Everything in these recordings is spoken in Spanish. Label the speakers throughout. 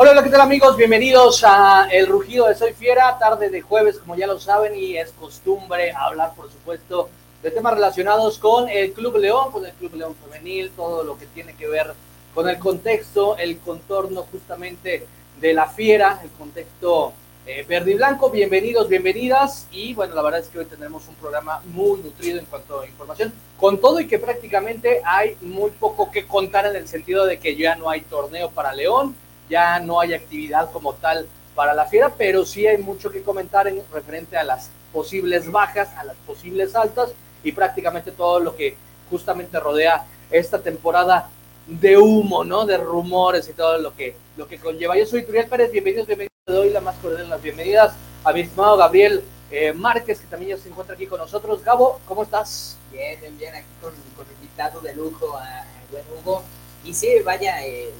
Speaker 1: Hola, hola, ¿qué tal amigos? Bienvenidos a El Rugido de Soy Fiera, tarde de jueves, como ya lo saben, y es costumbre hablar, por supuesto, de temas relacionados con el Club León, con el Club León Femenil, todo lo que tiene que ver con el contexto, el contorno justamente de la fiera, el contexto eh, verde y blanco. Bienvenidos, bienvenidas. Y bueno, la verdad es que hoy tendremos un programa muy nutrido en cuanto a información, con todo y que prácticamente hay muy poco que contar en el sentido de que ya no hay torneo para León ya no hay actividad como tal para la fiera, pero sí hay mucho que comentar en referente a las posibles bajas, a las posibles altas y prácticamente todo lo que justamente rodea esta temporada de humo, ¿no? De rumores y todo lo que, lo que conlleva. Yo soy Turiel Pérez, bienvenidos, bienvenidos. Te doy la más cordial las bienvenidas a mi estimado Gabriel eh, Márquez, que también ya se encuentra aquí con nosotros. Gabo, ¿cómo estás?
Speaker 2: Bien, bien, bien, aquí con, con invitado de lujo a, a buen Hugo. Y sí, vaya, eh,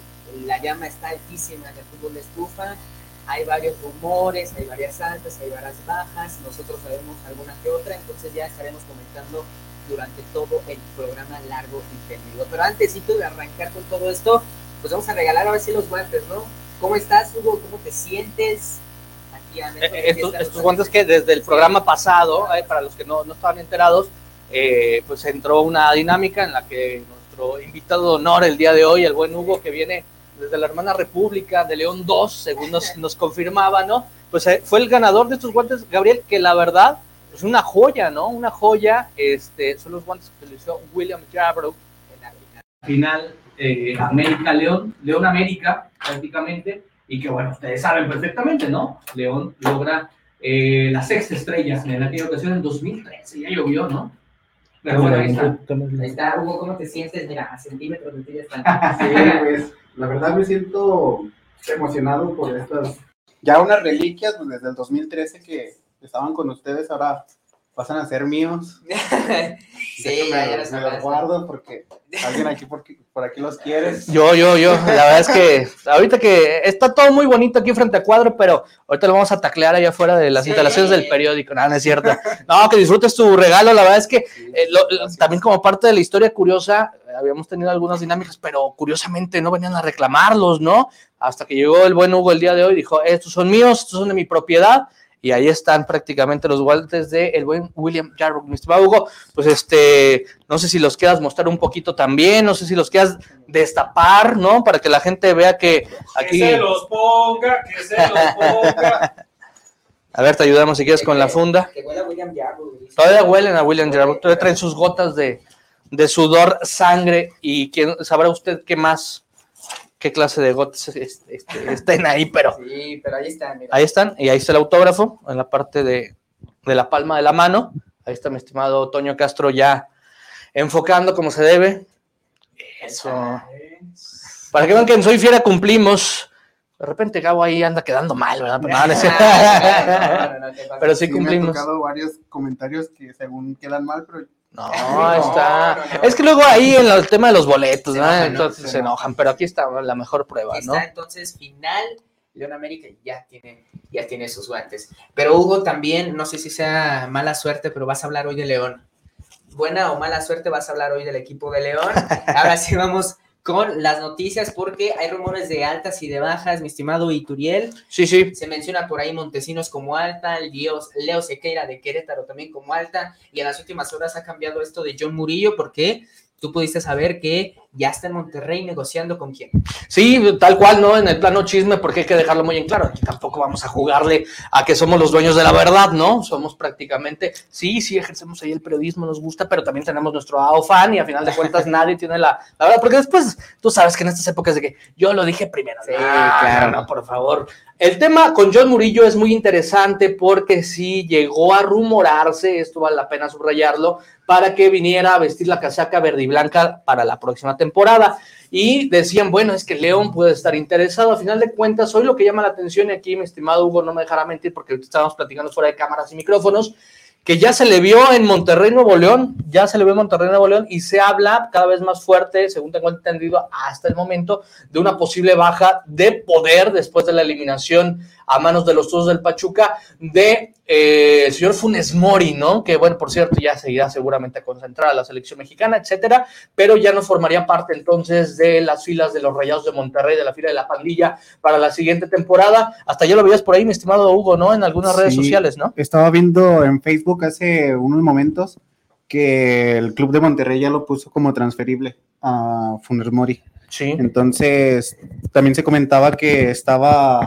Speaker 2: la llama está altísima en el fútbol de estufa, hay varios rumores, hay varias altas, hay varias bajas, nosotros sabemos alguna que otra, entonces ya estaremos comentando durante todo el programa largo y tendido. Pero antes de arrancar con todo esto, pues vamos a regalar ahora sí los guantes, ¿no? ¿Cómo estás, Hugo? ¿Cómo te sientes?
Speaker 1: Aquí a eh, estos, estos guantes que desde el programa pasado, eh, para los que no, no estaban enterados, eh, pues entró una dinámica en la que nuestro invitado de honor el día de hoy, el buen Hugo, que viene desde la hermana República de León 2, según nos, nos confirmaba, ¿no? Pues eh, fue el ganador de estos guantes, Gabriel, que la verdad es pues una joya, ¿no? Una joya, este, son los guantes que utilizó William Jabrow en la final eh, América León, León América prácticamente, y que bueno, ustedes saben perfectamente, ¿no? León logra eh, la sexta estrella en aquella ocasión en 2013, ya llovió, ¿no?
Speaker 2: Pero bueno, ahí está. Ahí está, Hugo, ¿cómo te sientes? Mira, a centímetros de ti ya
Speaker 3: está. sí, pues la verdad me siento emocionado por estas, ya unas reliquias pues, desde el 2013 que estaban con ustedes, ahora pasan a ser míos.
Speaker 2: sí,
Speaker 3: me, me los guardo porque alguien aquí por, por, aquí los quiere.
Speaker 1: Yo, yo, yo. La verdad es que ahorita que está todo muy bonito aquí frente a cuadro, pero ahorita lo vamos a taclear allá afuera de las instalaciones del periódico. No, no es cierto. No, que disfrutes tu regalo. La verdad es que eh, lo, también como parte de la historia curiosa, habíamos tenido algunas dinámicas, pero curiosamente no venían a reclamarlos, ¿no? Hasta que llegó el buen Hugo el día de hoy y dijo, estos son míos, estos son de mi propiedad y ahí están prácticamente los guantes de el buen William Jarrock. Mi estimado Hugo, pues este, no sé si los quieras mostrar un poquito también, no sé si los quieras destapar, ¿no? Para que la gente vea que aquí...
Speaker 4: Que se los ponga, que se los ponga.
Speaker 1: A ver, te ayudamos si quieres con la funda.
Speaker 2: Que huele a William Jarrock.
Speaker 1: Todavía huelen a William Jarrock, todavía traen sus gotas de, de sudor, sangre y quién sabrá usted qué más qué clase de gotas este, este, estén ahí, pero.
Speaker 2: Sí, pero ahí están. Mira.
Speaker 1: Ahí están, y ahí está el autógrafo, en la parte de, de, la palma de la mano. Ahí está mi estimado Toño Castro ya enfocando como se debe. Eso. Para que vean que en Soy Fiera cumplimos. De repente Gabo ahí anda quedando mal, ¿verdad? Pero, no, no, no, pero sí cumplimos. Me
Speaker 3: han tocado varios comentarios que según quedan mal, pero
Speaker 1: no, está. No, no, es que luego ahí en el tema de los boletos, ¿no? Entonces se enojan, pero aquí está la mejor prueba,
Speaker 2: aquí
Speaker 1: ¿no?
Speaker 2: Está, entonces, final, León América ya tiene, ya tiene sus guantes. Pero Hugo también, no sé si sea mala suerte, pero vas a hablar hoy de León. Buena o mala suerte, vas a hablar hoy del equipo de León. Ahora sí vamos con las noticias porque hay rumores de altas y de bajas, mi estimado Ituriel.
Speaker 1: Sí, sí.
Speaker 2: Se menciona por ahí Montesinos como alta, el Dios Leo Sequeira de Querétaro también como alta, y en las últimas horas ha cambiado esto de John Murillo porque tú pudiste saber que ya está en Monterrey negociando con quién.
Speaker 1: Sí, tal cual, ¿no? En el plano chisme, porque hay que dejarlo muy en claro. Tampoco vamos a jugarle a que somos los dueños de la verdad, ¿no? Somos prácticamente, sí, sí, ejercemos ahí el periodismo, nos gusta, pero también tenemos nuestro AOFAN y a final de cuentas nadie tiene la, la, verdad, porque después tú sabes que en estas épocas de que yo lo dije primero.
Speaker 2: Sí, ah, claro.
Speaker 1: No, por favor. El tema con John Murillo es muy interesante porque sí llegó a rumorarse, esto vale la pena subrayarlo, para que viniera a vestir la casaca verde y blanca para la próxima temporada. Y decían, bueno, es que León puede estar interesado. A final de cuentas, hoy lo que llama la atención y aquí, mi estimado Hugo, no me dejará mentir porque estábamos platicando fuera de cámaras y micrófonos, que ya se le vio en Monterrey, Nuevo León, ya se le vio en Monterrey, Nuevo León, y se habla cada vez más fuerte, según tengo entendido hasta el momento, de una posible baja de poder después de la eliminación a manos de los Tuzos del Pachuca de eh, el señor Funes Mori, ¿no? Que bueno, por cierto, ya seguirá seguramente a concentrar a la selección mexicana, etcétera, pero ya no formaría parte entonces de las filas de los Rayados de Monterrey, de la fila de la pandilla para la siguiente temporada. Hasta ya lo veías por ahí, mi estimado Hugo, ¿no? En algunas redes sociales, ¿no?
Speaker 3: Estaba viendo en Facebook hace unos momentos que el club de Monterrey ya lo puso como transferible a Funes Mori.
Speaker 1: Sí.
Speaker 3: Entonces, también se comentaba que estaba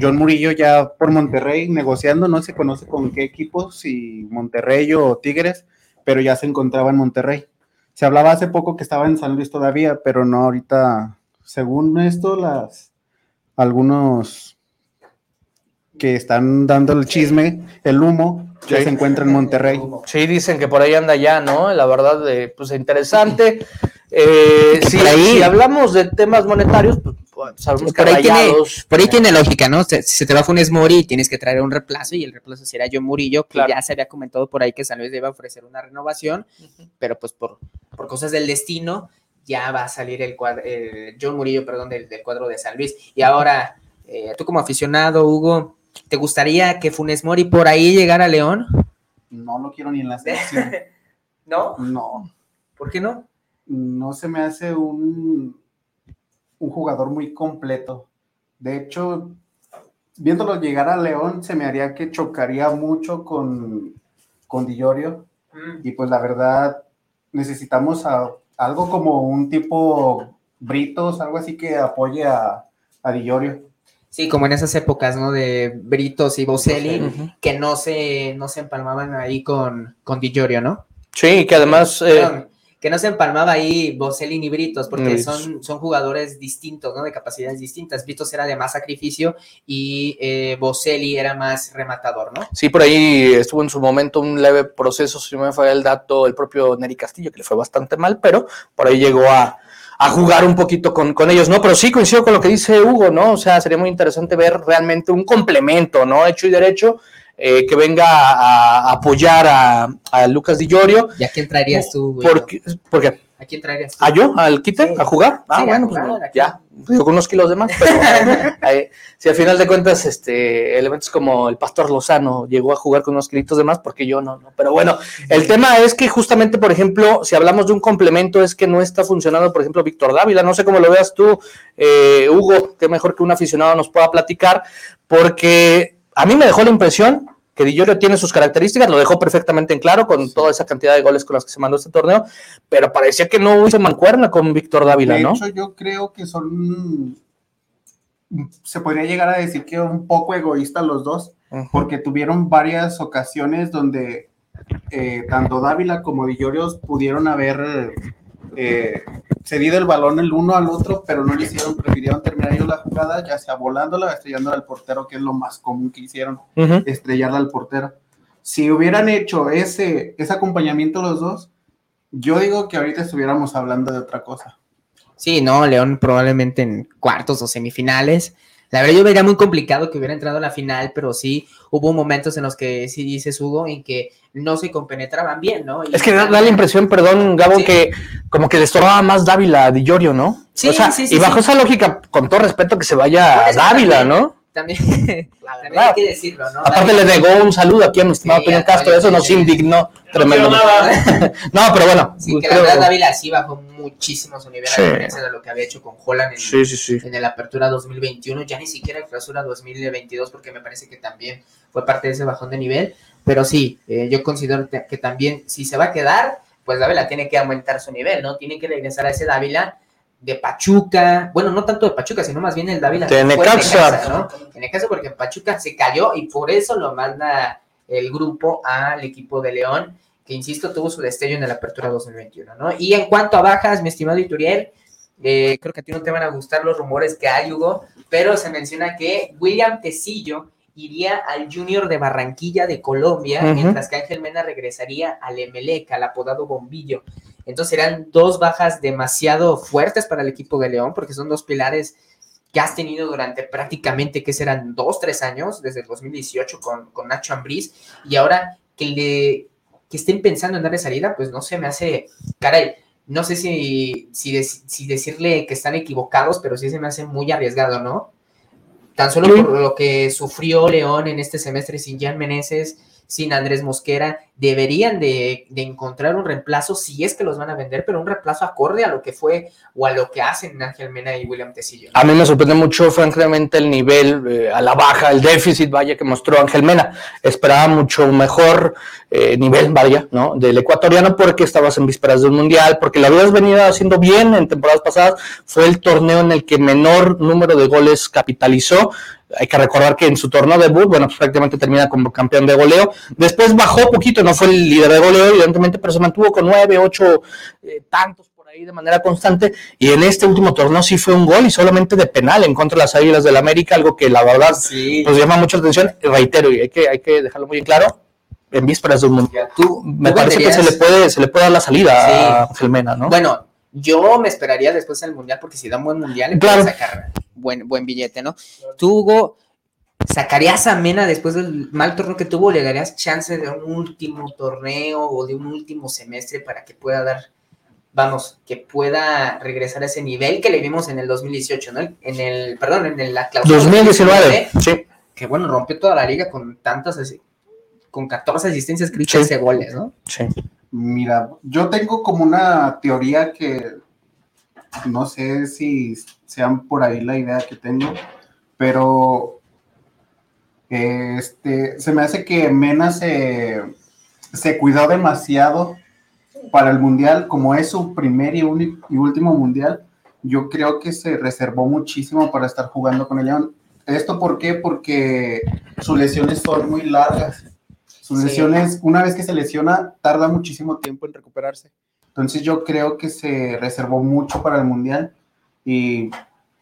Speaker 3: John Murillo ya por Monterrey negociando, no se conoce con qué equipos, si Monterrey o Tigres, pero ya se encontraba en Monterrey. Se hablaba hace poco que estaba en San Luis todavía, pero no ahorita, según esto, las algunos que están dando el chisme, el humo, ya
Speaker 1: Sí.
Speaker 3: se encuentra en Monterrey.
Speaker 1: Sí, dicen que por ahí anda ya, ¿no? La verdad, eh, pues interesante. Eh, si,
Speaker 2: ahí-
Speaker 1: si hablamos de temas monetarios, pues,
Speaker 2: Por ahí tiene- Por ahí tiene lógica, ¿no? Se- Si se te va Funes Mori, tienes que traer un reemplazo y el reemplazo será John Murillo, que
Speaker 1: Claro.
Speaker 2: ya se había comentado por ahí que San Luis debe ofrecer una renovación, pero pues por, por cosas del destino ya va a salir el cuadro, John Murillo, perdón, del, del cuadro de San Luis. Y ahora, eh, tú como aficionado, Hugo, ¿te gustaría que Funes Mori por ahí llegara a León?
Speaker 3: No lo quiero ni en la selección.
Speaker 2: ¿No?
Speaker 3: No.
Speaker 2: ¿Por qué no?
Speaker 3: no se me hace un, un jugador muy completo. De hecho, viéndolo llegar a León, se me haría que chocaría mucho con, con Di Llorio. Y pues la verdad, necesitamos a- algo como un tipo Britos, algo así que apoye a, a Di Llorio.
Speaker 2: Sí, como en esas épocas, ¿no? De Britos y Boselli, que no se, no se empalmaban ahí con, con Di Llorio, ¿no?
Speaker 1: Sí, que además... eh,
Speaker 2: Perdón, que no se empalmaba ahí Boselli ni Britos, porque son, son jugadores distintos, ¿no? De capacidades distintas. Britos era de más sacrificio y eh, Boselli era más rematador, ¿no?
Speaker 1: Sí, por ahí estuvo en su momento un leve proceso, si no me falla el dato, el propio Neri Castillo, que le fue bastante mal, pero por ahí llegó a, a jugar un poquito con, con ellos, ¿no? Pero sí coincido con lo que dice Hugo, ¿no? O sea, sería muy interesante ver realmente un complemento, ¿no? Hecho y derecho, eh, que venga a, a apoyar a, a Lucas Di Llorio.
Speaker 2: ¿Y a quién traerías tú, güey?
Speaker 1: Porque, porque
Speaker 2: ¿A quién traerías tú?
Speaker 1: ¿A yo? ¿Al quite?
Speaker 2: Sí.
Speaker 1: ¿A jugar? Ah,
Speaker 2: Sí,
Speaker 1: bueno, pues ya. Con unos kilos de más. Pero, eh, si al final de cuentas, este, elementos como el Pastor Lozano llegó a jugar con unos kilitos de más, porque yo no, no. Pero bueno, el tema es que justamente, por ejemplo, si hablamos de un complemento, es que no está funcionando, por ejemplo, Víctor Dávila. No sé cómo lo veas tú, eh, Hugo, que mejor que un aficionado nos pueda platicar, porque a mí me dejó la impresión que Di Llorio tiene sus características, lo dejó perfectamente en claro con toda esa cantidad de goles con las que se mandó este torneo, pero parecía que no hizo mancuerna con Víctor Dávila,
Speaker 3: de
Speaker 1: ¿no?
Speaker 3: hecho, yo creo que son, se podría llegar a decir que un poco egoístas los dos, porque tuvieron varias ocasiones donde eh, tanto Dávila como Di Llorio pudieron haber eh, cedido el balón el uno al otro, pero no lo hicieron, prefirieron terminar ellos la jugada, ya sea volándola o estrellándola al portero, que es lo más común que hicieron,
Speaker 1: Ujú.
Speaker 3: estrellarla al portero. Si hubieran hecho ese, ese acompañamiento los dos, yo digo que ahorita estuviéramos hablando de otra cosa.
Speaker 2: Sí, no, León probablemente en cuartos o semifinales. La verdad yo vería muy complicado que hubiera entrado a la final, pero sí hubo momentos en los que, sí dices Hugo, en que no se compenetraban bien, ¿no? Y-
Speaker 1: Es que da, da la impresión, perdón, Gabo,
Speaker 2: Sí.
Speaker 1: que como que le estorbaba más Dávila a Di Llorio, ¿no?
Speaker 2: Sí,
Speaker 1: o sea,
Speaker 2: sí, sí,
Speaker 1: y bajo esa lógica, con todo respeto, que se vaya a Dávila. ¿no?
Speaker 2: También,
Speaker 1: La
Speaker 2: también
Speaker 1: verdad.
Speaker 2: hay que decirlo, ¿no?
Speaker 1: Aparte le negó un saludo aquí a mi estimado
Speaker 2: Sí,
Speaker 1: Toño
Speaker 2: a
Speaker 1: Castro, eso nos indignó tremendo. No, pero bueno,
Speaker 2: Sí, que la verdad Dávila sí bajó muchísimo su nivel a diferencia de lo que había hecho con Holland en,
Speaker 1: sí, sí, sí.
Speaker 2: en el Apertura 2021, ya ni siquiera el Clausura 2022, porque me parece que también fue parte de ese bajón de nivel. Pero sí, eh, yo considero que también, si se va a quedar, pues Dávila tiene que aumentar su nivel, ¿no? Tiene que regresar a ese Dávila de Pachuca, bueno, no tanto de Pachuca, sino más bien el Dávila
Speaker 1: De Necaxa.
Speaker 2: ¿no? En Necaxa porque en Pachuca se cayó y por eso lo manda el grupo al equipo de León, que insisto, tuvo su destello en la Apertura 2021, ¿no? Y en cuanto a bajas, mi estimado Ituriel, eh, creo que a ti no te van a gustar los rumores que hay, Hugo, pero se menciona que William Tecillo iría al Junior de Barranquilla de Colombia, mientras que Ángel Mena regresaría al Emelec, al apodado Bombillo. Entonces serán dos bajas demasiado fuertes para el equipo de León, porque son dos pilares que has tenido durante prácticamente, que serán dos, tres años, desde el 2018 con, con Nacho Ambriz, y ahora que le que estén pensando en darle salida, pues no se me hace, caray, no sé si, si, dec- si decirle que están equivocados, pero sí se me hace muy arriesgado, ¿no? Tan solo por lo que sufrió León en este semestre sin Jan Meneses, sin Andrés Mosquera, deberían de, de encontrar un reemplazo si es que los van a vender, pero un reemplazo acorde a lo que fue o a lo que hacen Ángel Mena y William Tecillo.
Speaker 1: A mí me sorprende mucho, francamente, el nivel eh, a la baja, el déficit, vaya, que mostró Ángel Mena. Esperaba mucho mejor eh, nivel, vaya, ¿no? Del ecuatoriano porque estabas en vísperas de un mundial, porque lo habías venido haciendo bien en temporadas pasadas. Fue el torneo en el que menor número de goles capitalizó. Hay que recordar que en su torneo debut, bueno, pues prácticamente termina como campeón de goleo. Después bajó poquito, no fue el líder de goleo, evidentemente, pero se mantuvo con nueve, ocho eh, tantos por ahí de manera constante. Y en este último torneo sí fue un gol y solamente de penal en contra de las Águilas del América, algo que la verdad
Speaker 2: Sí.
Speaker 1: pues llama mucho la atención. Y reitero, y hay que, hay que dejarlo muy claro, en vísperas de un mundial.
Speaker 2: Tú,
Speaker 1: Me
Speaker 2: tú
Speaker 1: parece que se le puede, se le puede dar la salida
Speaker 2: Sí.
Speaker 1: a Ángel Mena, ¿no?
Speaker 2: Bueno, yo me esperaría después del mundial, porque si da un buen mundial, le
Speaker 1: Claro.
Speaker 2: pueden sacar buen, buen billete, ¿no? Tú, Hugo, ¿sacarías a Mena después del mal torneo que tuvo? ¿Le darías chance de un último torneo o de un último semestre para que pueda dar, vamos, que pueda regresar a ese nivel que le vimos en el 2018, ¿no? En el, perdón, en el- la clausura
Speaker 1: 2019, sí.
Speaker 2: Que bueno, rompió toda la liga con tantas, con 14 asistencias, que
Speaker 1: Sí.
Speaker 2: 13 goles, ¿no?
Speaker 1: sí.
Speaker 3: Mira, yo tengo como una teoría que no sé si sean por ahí la idea que tengo, pero este se me hace que Mena se, cuidó demasiado para el mundial, como es su primer y, y último mundial. Yo creo que se reservó muchísimo para estar jugando con el León. ¿Esto por qué? Porque sus lesiones son muy largas. Sus
Speaker 2: Sí.
Speaker 3: lesiones, una vez que se lesiona, tarda muchísimo tiempo en recuperarse. Entonces yo creo que se reservó mucho para el Mundial y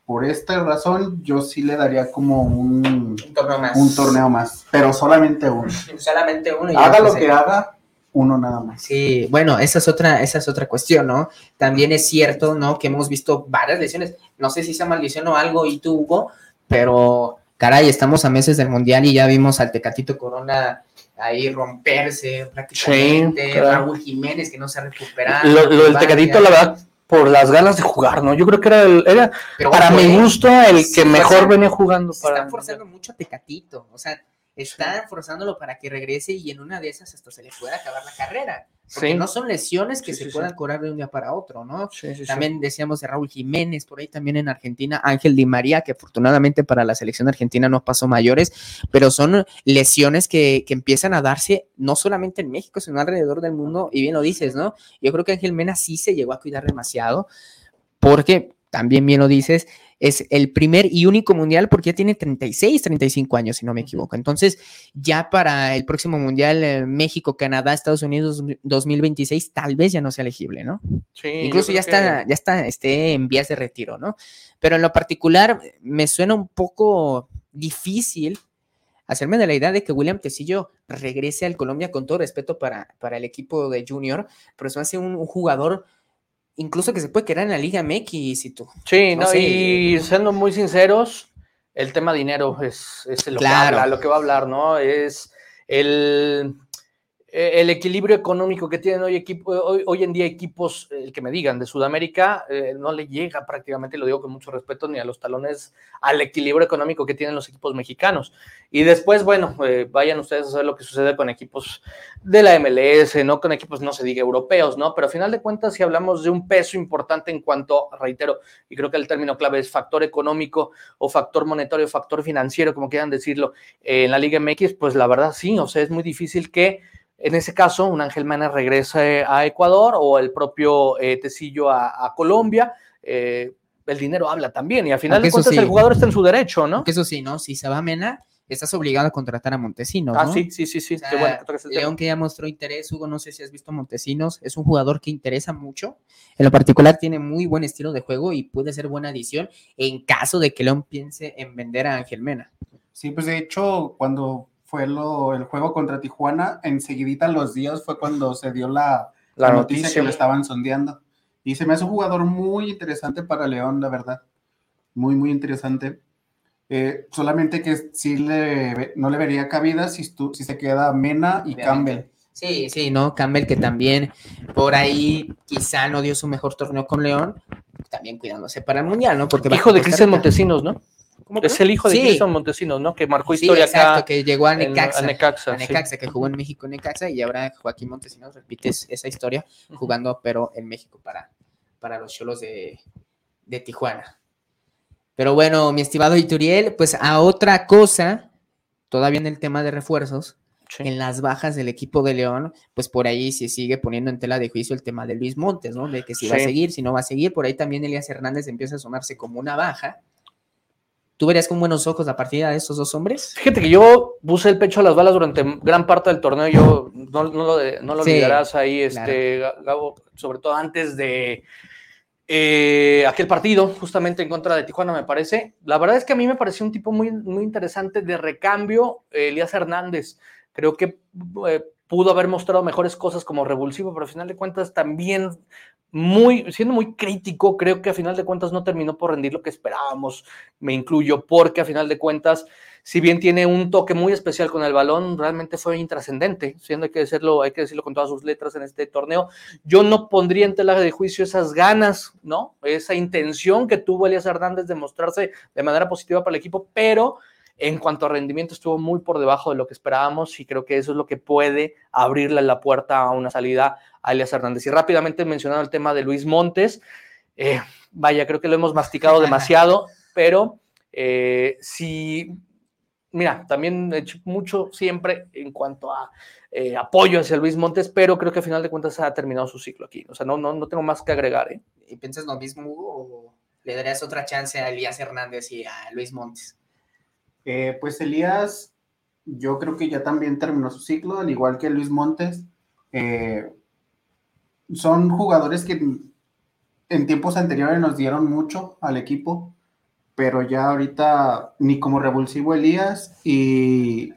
Speaker 3: por esta razón yo sí le daría como un,
Speaker 2: Un torneo más.
Speaker 3: un torneo más, pero solamente uno.
Speaker 2: Solamente uno. y
Speaker 3: Haga lo que haga, uno nada más.
Speaker 2: Sí, bueno, esa es otra, esa es otra cuestión, ¿no? También es cierto, ¿no? Que hemos visto varias lesiones. No sé si sea maldición o algo y tú, Hugo, pero caray, estamos a meses del mundial y ya vimos al Tecatito Corona ahí romperse prácticamente.
Speaker 1: Sí, claro.
Speaker 2: Raúl Jiménez que no se ha recuperado.
Speaker 1: Lo, lo del. Tecatito, la verdad, por las ganas de jugar, ¿no? Yo creo que era, el- era
Speaker 2: Pero
Speaker 1: para
Speaker 2: ojo,
Speaker 1: mi gusto, el que mejor venía jugando.
Speaker 2: Se
Speaker 1: Para
Speaker 2: están forzando mucho a Tecatito, o sea, están forzándolo para que regrese y en una de esas hasta se le pueda acabar la carrera. Porque
Speaker 1: Sí.
Speaker 2: no son lesiones que
Speaker 1: Sí,
Speaker 2: se
Speaker 1: sí,
Speaker 2: puedan curar de un día para otro, ¿no? También decíamos de Raúl Jiménez, por ahí también en Argentina, Ángel Di María, que afortunadamente para la selección argentina no pasó mayores, pero son lesiones que, que empiezan a darse no solamente en México, sino alrededor del mundo, y bien lo dices, ¿no? Yo creo que Ángel Mena sí se llegó a cuidar demasiado, porque también bien lo dices, es el primer y único mundial porque ya tiene 36, 35 años, si no me equivoco. Entonces, ya para el próximo mundial, eh, México, Canadá, Estados Unidos 2026, tal vez ya no sea elegible, ¿no?
Speaker 1: Sí,
Speaker 2: Incluso ya
Speaker 1: que-
Speaker 2: está, ya está este, en vías de retiro, ¿no? Pero en lo particular me suena un poco difícil hacerme de la idea de que William Tecillo regrese al Colombia con todo respeto para, para el equipo de Junior, pero se me hace un, un jugador incluso que se puede quedar en la Liga MX y tú.
Speaker 1: Sí,
Speaker 2: No
Speaker 1: no,
Speaker 2: sé.
Speaker 1: y siendo muy sinceros, el tema dinero es, es lo,
Speaker 2: Claro.
Speaker 1: que habla, lo que va a hablar, ¿no? Es el, eh, el equilibrio económico que tienen hoy, equipo, hoy, hoy en día equipos, el que me digan, de Sudamérica, eh, no le llega prácticamente, lo digo con mucho respeto, ni a los talones al equilibrio económico que tienen los equipos mexicanos. Y después, bueno, eh, vayan ustedes a saber lo que sucede con equipos de la MLS, no con equipos, no se diga europeos, ¿no? Pero a final de cuentas, si hablamos de un peso importante en cuanto, reitero, y creo que el término clave es factor económico o factor monetario, factor financiero, como quieran decirlo, en la Liga MX, pues la verdad sí, o sea, es muy difícil que en ese caso un Ángel Mena regrese a Ecuador o el propio eh, Tecillo a, a Colombia. eh, el dinero habla también y al final
Speaker 2: Aunque
Speaker 1: de cuentas
Speaker 2: sí.
Speaker 1: el jugador está en su derecho, ¿no?
Speaker 2: Eso sí, ¿no? Si se va a Mena, estás obligado a contratar a Montesinos,
Speaker 1: Ah,
Speaker 2: ¿no?
Speaker 1: sí, sí, sí, sí.
Speaker 2: O sea,
Speaker 1: bueno que.
Speaker 2: León que ya mostró interés, Hugo, no sé si has visto a Montesinos, es un jugador que interesa mucho, en lo particular tiene muy buen estilo de juego y puede ser buena adición en caso de que León piense en vender a Ángel Mena.
Speaker 3: Sí, pues de hecho, cuando fue lo, el juego contra Tijuana, enseguidita los días fue cuando se dio la,
Speaker 1: La
Speaker 3: la noticia,
Speaker 1: noticia.
Speaker 3: que lo estaban sondeando. Y se me hace un jugador muy interesante para León, la verdad. Muy, muy interesante. Eh, solamente que sí le, no le vería cabida si, estu- si se queda Mena y
Speaker 2: Obviamente.
Speaker 3: Campbell.
Speaker 2: Sí, sí, ¿no? Campbell que también por ahí quizá no dio su mejor torneo con León, también cuidándose para el Mundial, ¿no? Porque
Speaker 1: Hijo de Cristian. Montesinos, ¿no?
Speaker 2: ¿Cómo
Speaker 1: Es el hijo de
Speaker 2: Sí.
Speaker 1: Cristian Montesinos, ¿no? Que marcó
Speaker 2: Sí,
Speaker 1: historia
Speaker 2: exacto,
Speaker 1: acá.
Speaker 2: que llegó a
Speaker 1: en-
Speaker 2: Necaxa.
Speaker 1: a Necaxa,
Speaker 2: a
Speaker 1: sí.
Speaker 2: Necaxa, que jugó en México en Necaxa y ahora Joaquín Montesinos repite es- esa historia jugando, pero en México para, para los cholos de, de Tijuana. Pero bueno, mi estimado Ituriel, pues a otra cosa, todavía en el tema de refuerzos,
Speaker 1: Sí.
Speaker 2: en las bajas del equipo de León, pues por ahí se sigue poniendo en tela de juicio el tema de Luis Montes, ¿no? De que si va a
Speaker 1: Sí.
Speaker 2: seguir, si no va a seguir, por ahí también Elías Hernández empieza a asomarse como una baja. ¿Tú verías con buenos ojos la partida de estos dos hombres?
Speaker 1: Fíjate que yo puse el pecho a las balas durante gran parte del torneo. Yo no, no lo, no lo
Speaker 2: Sí,
Speaker 1: olvidarás ahí, este, Gabo, sobre todo antes de eh, aquel partido, justamente en contra de Tijuana, me parece. La verdad es que a mí me pareció un tipo muy, muy interesante de recambio, eh, Elías Hernández. Creo que eh, pudo haber mostrado mejores cosas como revulsivo, pero al final de cuentas también muy, siendo muy crítico, creo que a final de cuentas no terminó por rendir lo que esperábamos, me incluyo, porque a final de cuentas, si bien tiene un toque muy especial con el balón, realmente fue intrascendente, siendo hay que decirlo, hay que decirlo con todas sus letras en este torneo. Yo no pondría en tela de juicio esas ganas, ¿no? Esa intención que tuvo Elías Hernández de mostrarse de manera positiva para el equipo, pero en cuanto a rendimiento estuvo muy por debajo de lo que esperábamos y creo que eso es lo que puede abrirle la puerta a una salida a Elias Hernández. Y rápidamente mencionando el tema de Luis Montes, eh, vaya, creo que lo hemos masticado demasiado, pero eh, si, mira, también he hecho mucho siempre en cuanto a eh, apoyo hacia Luis Montes, pero creo que a final de cuentas ha terminado su ciclo aquí. O sea, no, no, no tengo más que agregar. ¿eh?
Speaker 2: ¿Y piensas lo mismo, Hugo? ¿O le darías otra chance a Elías Hernández y a Luis Montes?
Speaker 3: Eh, pues Elías, yo creo que ya también terminó su ciclo, al igual que Luis Montes. Eh, son jugadores que en tiempos anteriores nos dieron mucho al equipo, pero ya ahorita ni como revulsivo Elías y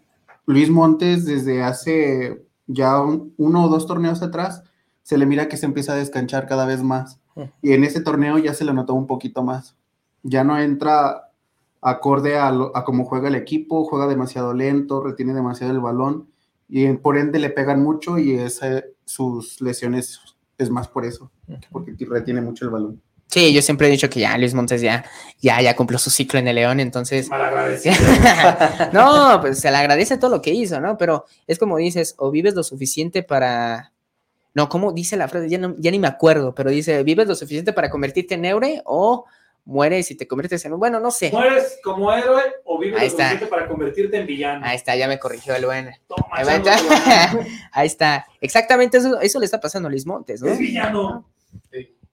Speaker 3: Luis Montes desde hace ya un- uno o dos torneos atrás se le mira que se empieza a descanchar cada vez más. Y en ese torneo ya se le notó un poquito más. Ya no entra acorde a, lo- a cómo juega el equipo, juega demasiado lento, retiene demasiado el balón y por ende le pegan mucho y esa- sus lesiones es más por eso, porque retiene mucho el balón.
Speaker 2: Sí, yo siempre he dicho que ya Luis Montes ya, ya, ya cumplió su ciclo en el León, entonces... No, pues se le agradece todo lo que hizo, ¿no? Pero es como dices, o vives lo suficiente para... No, ¿cómo dice la frase? Ya, no- ya ni me acuerdo, pero dice, vives lo suficiente para convertirte en o mueres y te conviertes en un... Bueno, no sé.
Speaker 4: ¿Mueres como héroe o vives
Speaker 2: Ahí
Speaker 4: lo
Speaker 2: está.
Speaker 4: suficiente para convertirte en villano?
Speaker 2: Ahí está, ya me corrigió el buen.
Speaker 4: Toma,
Speaker 2: Ahí, va,
Speaker 4: chango,
Speaker 2: Ahí está. Exactamente eso, eso le está pasando a Luis Montes, ¿no?
Speaker 4: Es villano.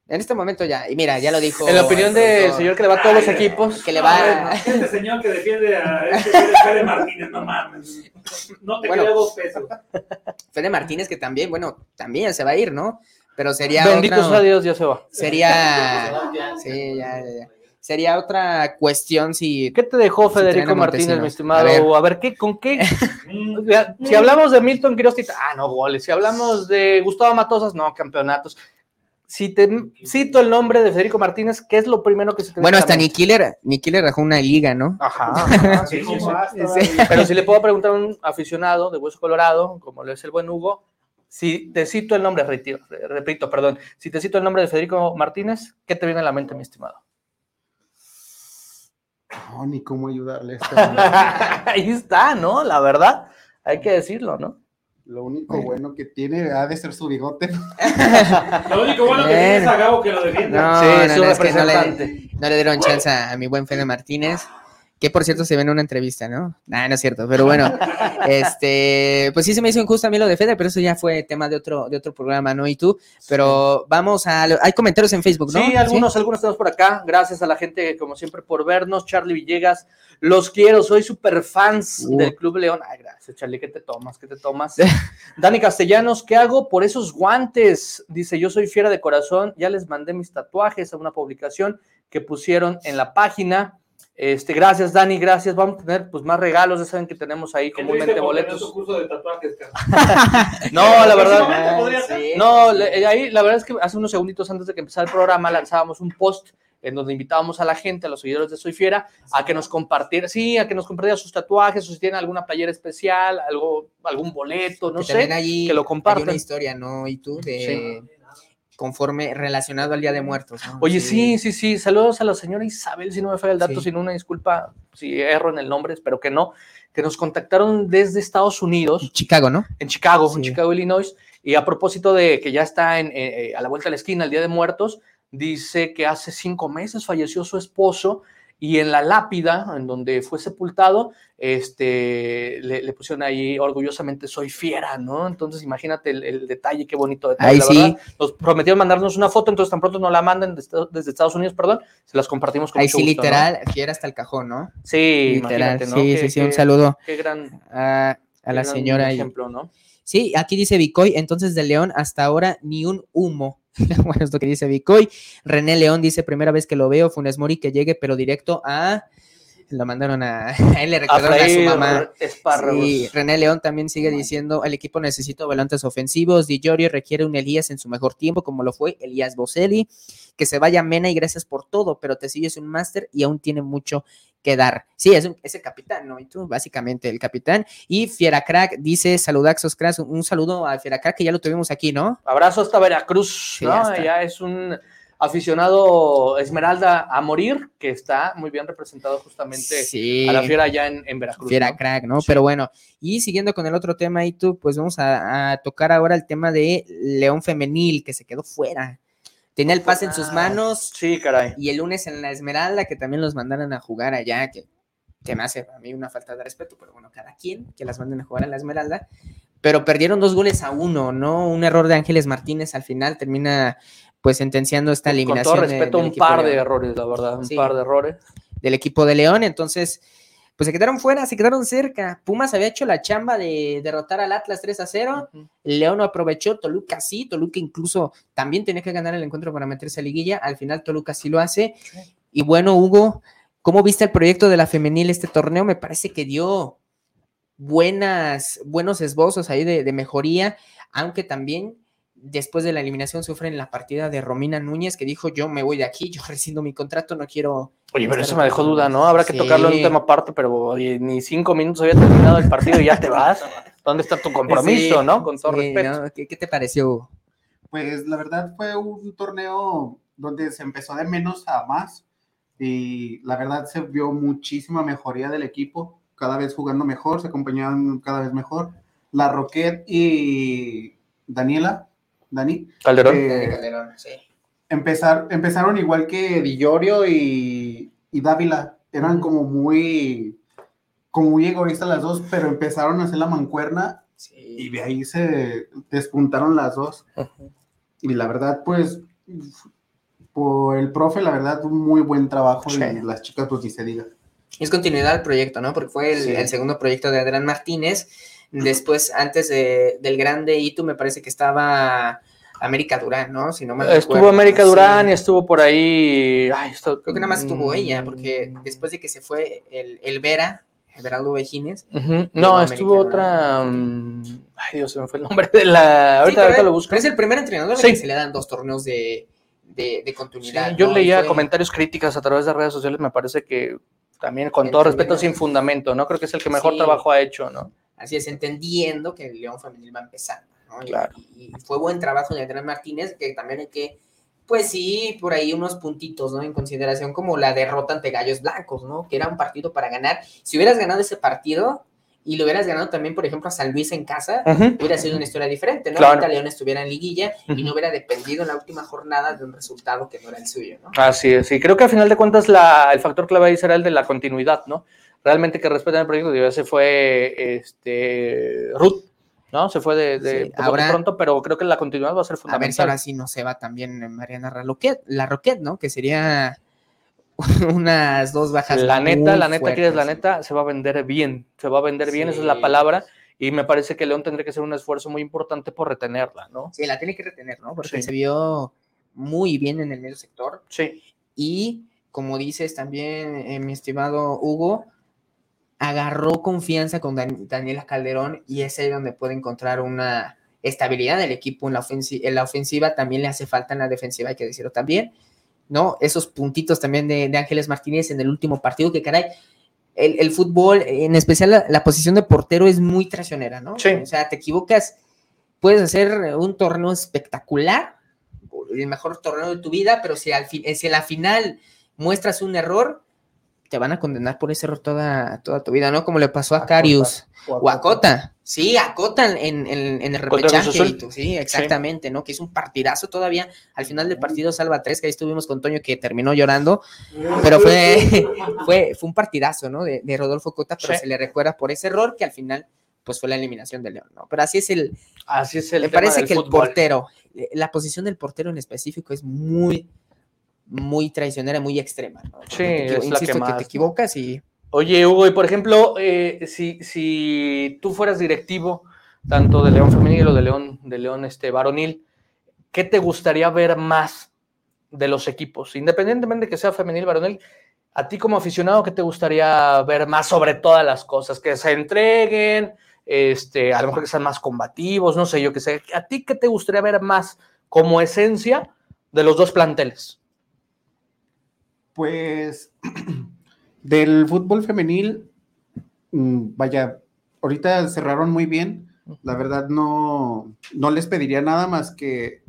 Speaker 2: En este momento ya, y mira, ya lo dijo.
Speaker 1: En la opinión
Speaker 2: el
Speaker 1: del señor que le va a todos los equipos,
Speaker 2: Que le
Speaker 4: No,
Speaker 2: va-
Speaker 4: Este señor que defiende a este Fede Martínez, no mames. No te
Speaker 2: Bueno.
Speaker 4: creo dos pesos.
Speaker 2: Fede Martínez, que también, bueno, también se va a ir, ¿no? Pero sería
Speaker 1: bendito
Speaker 2: otra,
Speaker 1: sea Dios, ya se va.
Speaker 2: sería sí, ya, ya, ya. Sería otra cuestión si
Speaker 1: ¿Qué te dejó Federico Martínez, mi estimado?
Speaker 2: A ver.
Speaker 1: A ver, ¿qué, ¿con qué? Si hablamos de Milton Quiroz, ah, no, goles. Si hablamos de Gustavo Matosas, no, campeonatos. Si te cito el nombre de Federico Martínez, ¿qué es lo primero que se te
Speaker 2: bueno, hasta? Nikiller, Nikiller dejó una liga, ¿no?
Speaker 1: Ajá, ajá, sí, sí. Sí. Pero si le puedo preguntar a un aficionado de Hueso Colorado, como lo es el buen Hugo, si te cito el nombre, repito, repito, perdón, si te cito el nombre de Federico Martínez, ¿qué te viene a la mente, mi estimado?
Speaker 3: No, ni cómo ayudarle. a este.
Speaker 1: Ahí está, ¿no? La verdad, hay que decirlo, ¿no?
Speaker 3: Lo único bueno que tiene ha de ser su bigote.
Speaker 4: Lo único bueno que
Speaker 2: Bien.
Speaker 4: tienes a Gabo que lo defiende.
Speaker 2: No,
Speaker 1: sí,
Speaker 2: no,
Speaker 1: su
Speaker 2: no, es que no le, no le dieron chance a, a mi buen Fede Martínez, que por cierto se ve en una entrevista, ¿no? Nah, no es cierto, pero bueno, este, pues sí se me hizo injusto a mí lo de Fede, pero eso ya fue tema de otro, de otro programa, ¿no? Y tú, pero vamos a, hay comentarios en Facebook, ¿no?
Speaker 1: Sí, algunos, algunos tenemos por acá. Gracias a la gente, como siempre, por vernos. Charlie Villegas, los quiero, soy super fans
Speaker 2: Uh.
Speaker 1: del Club León. Ay, gracias, Charlie, ¿qué te tomas? ¿Qué te tomas? Dani Castellanos, ¿qué hago por esos guantes? Dice, yo soy fiera de corazón, ya les mandé mis tatuajes a una publicación que pusieron en la página. Este, gracias, Dani, gracias. Vamos a tener pues más regalos, ya saben que tenemos ahí comúnmente boletos.
Speaker 4: tu curso de tatuajes, cara.
Speaker 1: No, la verdad.
Speaker 2: Sí.
Speaker 1: No, le- ahí la verdad es que hace unos segunditos antes de que empezara el programa lanzábamos un post en donde invitábamos a la gente, a los seguidores de Soy Fiera, a que nos compartiera, sí, a que nos compartieran sus tatuajes, o si tienen alguna playera especial, algo, algún boleto, no
Speaker 2: que
Speaker 1: sé,
Speaker 2: allí
Speaker 1: que lo
Speaker 2: hay
Speaker 1: compartan.
Speaker 2: una historia, ¿no? Y tú, de conforme relacionado al Día de Muertos. ¿no?
Speaker 1: Oye, sí, sí, sí. Saludos a la señora Isabel, si no me falla el dato,
Speaker 2: Sí.
Speaker 1: sin una disculpa si erro en el nombre, espero que no, que nos contactaron desde Estados Unidos,
Speaker 2: Chicago, ¿no?
Speaker 1: en Chicago, en. Chicago, Illinois, y a propósito de que ya está en, eh, eh, a la vuelta de la esquina el Día de Muertos, dice que hace cinco meses falleció su esposo y en la lápida, en donde fue sepultado, este, le, le pusieron ahí orgullosamente soy fiera, ¿no? Entonces imagínate el, el detalle, qué bonito detalle.
Speaker 2: Ahí
Speaker 1: la
Speaker 2: sí.
Speaker 1: verdad. Nos prometieron mandarnos una foto, entonces tan pronto nos la mandan desde, desde Estados Unidos, perdón, se las compartimos con
Speaker 2: Ahí sí,
Speaker 1: gusto, ¿no?
Speaker 2: literal, fiera hasta el cajón, ¿no?
Speaker 1: Sí,
Speaker 2: Literal,
Speaker 1: imagínate, ¿no?
Speaker 2: sí,
Speaker 1: Qué-
Speaker 2: sí, sí, un saludo
Speaker 1: Qué gran,
Speaker 2: a, la
Speaker 1: gran
Speaker 2: señora. ahí.
Speaker 1: ejemplo, ¿no?
Speaker 2: Sí, aquí dice Vicoy, entonces de León hasta ahora ni un humo. bueno, es lo que dice Vicoy. René León dice, primera vez que lo veo, Funes Mori que llegue, pero directo a... Lo mandaron a... a él le recordaron a su mamá. Sí, René León también sigue diciendo, el equipo necesita volantes ofensivos, Di Giorgio requiere un Elías en su mejor tiempo, como lo fue Elías Boselli, que se vaya Mena y gracias por todo, pero Tecillo es un máster y aún tiene mucho que dar. Sí, es, un- es el capitán, ¿no? Y tú, básicamente, el capitán. Y Fiera Crack dice, saludaxos, cracks, un, un saludo a Fiera Crack, que ya lo tuvimos aquí, ¿no?
Speaker 1: Abrazo hasta Veracruz,
Speaker 2: Sí,
Speaker 1: ¿no?
Speaker 2: hasta-
Speaker 1: Ya es un aficionado Esmeralda a morir, que está muy bien representado justamente
Speaker 2: Sí.
Speaker 1: a la fiera allá en, en Veracruz.
Speaker 2: Fiera
Speaker 1: ¿no?
Speaker 2: crack, ¿no?
Speaker 1: Sí.
Speaker 2: Pero bueno, y siguiendo con el otro tema, y tú, pues vamos a, a tocar ahora el tema de León Femenil, que se quedó fuera. Tenía el pase en sus
Speaker 1: Ah,
Speaker 2: manos
Speaker 1: Sí, caray.
Speaker 2: y el lunes en la Esmeralda, que también los mandaron a jugar allá, que, que me hace a mí una falta de respeto, pero bueno, cada quien que las manden a jugar en la Esmeralda. Pero perdieron dos goles a uno, ¿no? Un error de Ángeles Martínez al final termina pues sentenciando esta
Speaker 1: Con
Speaker 2: eliminación.
Speaker 1: todo
Speaker 2: de-
Speaker 1: respeto,
Speaker 2: del
Speaker 1: un par de errores, la verdad, un
Speaker 2: Sí.
Speaker 1: par de errores.
Speaker 2: del equipo de León. Entonces, pues se quedaron fuera, se quedaron cerca. Pumas había hecho la chamba de derrotar al Atlas 3 a 0. León no aprovechó, Toluca sí, Toluca incluso también tenía que ganar el encuentro para meterse a liguilla. Al final Toluca sí lo hace. Y bueno, Hugo, ¿cómo viste el proyecto de la femenil este torneo? Me parece que dio buenas, buenos esbozos ahí de, de mejoría, aunque también después de la eliminación sufren la partida de Romina Núñez, que dijo yo me voy de aquí, yo rescindo mi contrato, no quiero...
Speaker 1: Oye, pero eso me dejó duda, ¿no?
Speaker 2: representando".
Speaker 1: Habrá que tocarlo en un tema aparte, pero oye, ni cinco minutos había terminado el partido y ya te vas. ¿Dónde está tu compromiso,
Speaker 2: Sí,
Speaker 1: no? Con todo
Speaker 2: sí,
Speaker 1: respeto.
Speaker 2: ¿no? ¿Qué, qué te pareció? Hugo?
Speaker 3: Pues la verdad fue un torneo donde se empezó de menos a más y la verdad se vio muchísima mejoría del equipo, cada vez jugando mejor, se acompañaban cada vez mejor. La Roquette y Daniela, Dani,
Speaker 1: Calderón.
Speaker 3: eh, empezar, empezaron igual que Di Llorio y, y Dávila, eran como muy, como muy egoístas las dos, pero empezaron a hacer la mancuerna y de ahí se despuntaron las dos. Y la verdad, pues, por el profe, la verdad, un muy buen trabajo
Speaker 1: Sí.
Speaker 3: y las chicas, pues, ni se diga.
Speaker 2: Es continuidad al proyecto, ¿no? Porque fue el,
Speaker 3: Sí.
Speaker 2: el segundo proyecto de Adrián Martínez. Después, antes de- del grande hito, me parece que estaba América Durán, ¿no? Si no me
Speaker 1: Estuvo América Durán y estuvo por ahí. Ay, esto-
Speaker 2: Creo que nada más estuvo
Speaker 1: Mm.
Speaker 2: ella, porque después de que se fue el, el Vera, Everaldo Vejines. Llegó
Speaker 1: No, estuvo otra. mm, Ay, Dios, se me fue el nombre de la. Ahorita,
Speaker 2: Sí,
Speaker 1: ahorita lo busco.
Speaker 2: es el primer entrenador al
Speaker 1: Sí.
Speaker 2: que se le dan dos torneos de, de, de
Speaker 1: Sí,
Speaker 2: continuidad.
Speaker 1: yo leía
Speaker 2: fue-
Speaker 1: comentarios críticas a través de redes sociales, me parece que también con
Speaker 2: El
Speaker 1: todo respeto sin fundamento, ¿no? Creo que es el que mejor trabajo ha hecho, ¿no?
Speaker 2: Así es, entendiendo que el León Femenil va empezando. ¿no? Y-
Speaker 1: Claro.
Speaker 2: Y, fue buen trabajo de Adrián Martínez, que también hay que, pues sí, por ahí unos puntitos, ¿no? En consideración como la derrota ante Gallos Blancos, ¿no? Que era un partido para ganar. Si hubieras ganado ese partido y lo hubieras ganado también, por ejemplo, a San Luis en casa, hubiera sido una historia diferente, ¿no?
Speaker 1: Claro.
Speaker 2: Ahorita León estuviera en liguilla y no hubiera dependido en la última jornada de un resultado que no era el suyo, ¿no?
Speaker 1: Así es, y creo que al final de cuentas la, el factor clave ahí será el de la continuidad, ¿no? Realmente que respeten el proyecto, digo, ese fue este Ruth, ¿no? Se fue de, de
Speaker 2: Sí,
Speaker 1: poco
Speaker 2: ahora-
Speaker 1: pronto, pero creo que la continuidad va a ser
Speaker 2: A ver si
Speaker 1: fundamental.
Speaker 2: ahora sí no se va también Mariana Raloquet, la Roquette, ¿no? Que sería unas dos bajas.
Speaker 1: La neta, la neta, que es la neta, se va a vender bien, se va a vender bien, esa es la palabra, y me parece que León tendría que hacer un esfuerzo muy importante por retenerla, ¿no?
Speaker 2: Sí, la tiene que retener, ¿no? Porque
Speaker 1: Sí.
Speaker 2: se vio muy bien en el medio sector.
Speaker 1: Sí,
Speaker 2: Y como dices también, eh, mi estimado Hugo, agarró confianza con Dan- Daniela Calderón y es ahí donde puede encontrar una estabilidad del equipo en la, ofensi- en la ofensiva. También le hace falta en la defensiva, hay que decirlo también. ¿No? Esos puntitos también de, de Ángeles Martínez en el último partido, que caray, el, el fútbol, en especial la, la posición de portero, es muy traicionera, ¿no?
Speaker 1: Sí.
Speaker 2: O sea, te equivocas, puedes hacer un torneo espectacular el mejor torneo de tu vida, pero si, al fin, si en la final muestras un error, te van a condenar por ese error toda, toda tu vida, ¿no? Como le pasó a
Speaker 3: A
Speaker 2: Carius
Speaker 3: Cota.
Speaker 2: o a Cota. Sí, a Cota en, en- en el repechaje. Sí, exactamente, ¿no? Que es un partidazo todavía. Al final del partido salva tres, que ahí estuvimos con Toño que terminó llorando, pero fue, fue, fue un partidazo, ¿no? De, de Rodolfo Cota, pero
Speaker 1: Sí.
Speaker 2: se le recuerda por ese error que al final pues fue la eliminación de León, ¿no? Pero así es el,
Speaker 1: Así es el
Speaker 2: me
Speaker 1: tema
Speaker 2: parece
Speaker 1: del
Speaker 2: que el portero, eh, la posición del portero en específico es muy, muy traicionera, muy extrema, ¿no?
Speaker 1: Sí,
Speaker 2: Te
Speaker 1: es la que más,
Speaker 2: te
Speaker 1: ¿no?
Speaker 2: equivocas y
Speaker 1: Oye, Hugo, y por ejemplo, eh, si, si tú fueras directivo, tanto de León Femenil o de León, de León este, Varonil, ¿qué te gustaría ver más de los equipos? Independientemente de que sea femenil, varonil, a ti como aficionado, ¿qué te gustaría ver más sobre todas las cosas? Que se entreguen, este, a lo mejor que sean más combativos, no sé yo qué sé. ¿A ti qué te gustaría ver más como esencia de los dos planteles?
Speaker 3: Pues del fútbol femenil, mm, vaya, ahorita cerraron muy bien. La verdad no, no les pediría nada más que